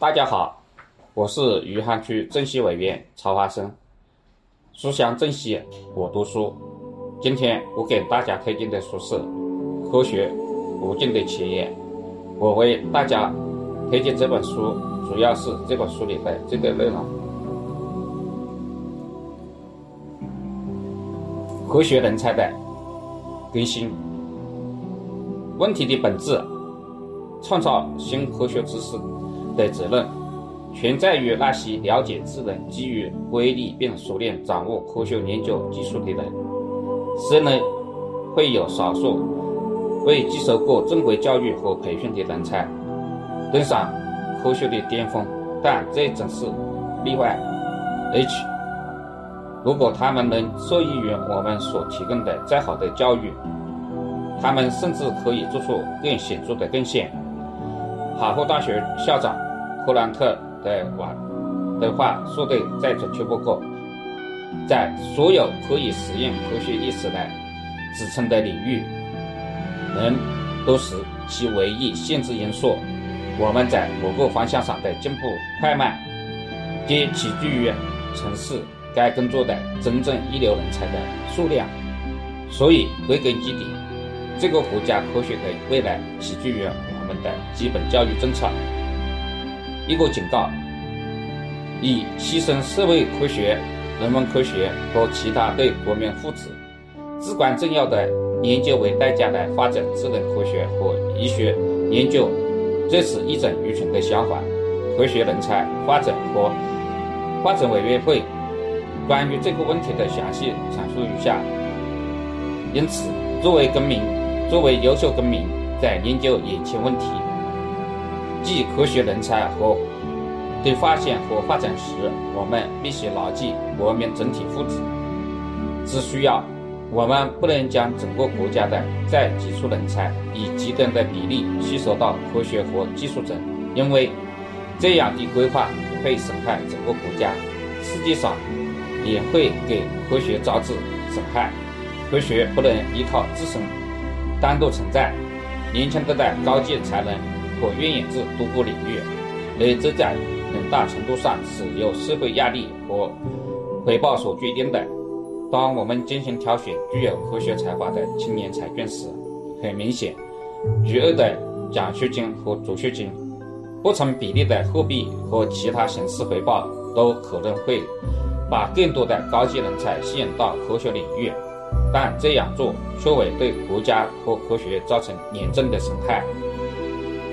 大家好，我是余杭区政协委员曹华生。书香政协我读书。今天我给大家推荐的书是《科学无尽的前沿》。我为大家推荐这本书，主要是这本书里的这个内容：科学人才的更新。问题的本质，创造新科学知识。的责任全在于那些了解智能基于规律并熟练掌握科学研究技术的人。虽然会有少数未接受过正规教育和培训的人才登上科学的巅峰，但这只是例外。H，如果他们能受益于我们所提供的再好的教育，他们甚至可以做出更显著的贡献。哈佛大学校长。霍兰特的话的话说的再准确不过，在所有可以实验科学意识来支撑的领域，人都是其唯一限制因素。我们在某个方向上的进步快慢，皆取决于从事该工作的真正一流人才的数量。所以，归根结底，这个国家科学的未来取决于我们的基本教育政策。一个警告：以牺牲社会科学、人文科学和其他对国民福祉至关重要的研究为代价来发展智能科学和医学研究，这是一种愚蠢的想法。科学人才发展和发展委员会关于这个问题的详细阐述如下：因此，作为公民，作为优秀公民，在研究眼前问题。即科学人才和的发现和发展时，我们必须牢记国民整体福祉。只需要我们不能将整个国家的再杰出人才以极端的比例吸收到科学和技术中，因为这样的规划会损害整个国家，实际上也会给科学招致损害。科学不能依靠自身单独存在，年轻的的高级才能。可运用至多个领域，而这在很大程度上是由社会压力和回报所决定的。当我们进行挑选具有科学才华的青年才俊时，很明显，巨额的奖学金和助学金、不成比例的货币和其他形式回报，都可能会把更多的高级人才吸引到科学领域，但这样做却会对国家和科学造成严重的损害。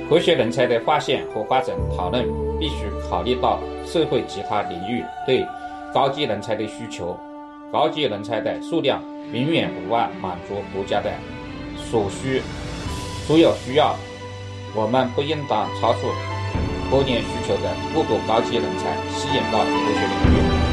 科学人才的发现和发展讨论必须考虑到社会其他领域对高级人才的需求。高级人才的数量远远无法满足国家的所需所有需要。我们不应当超出多年需求的过多高级人才吸引到科学领域。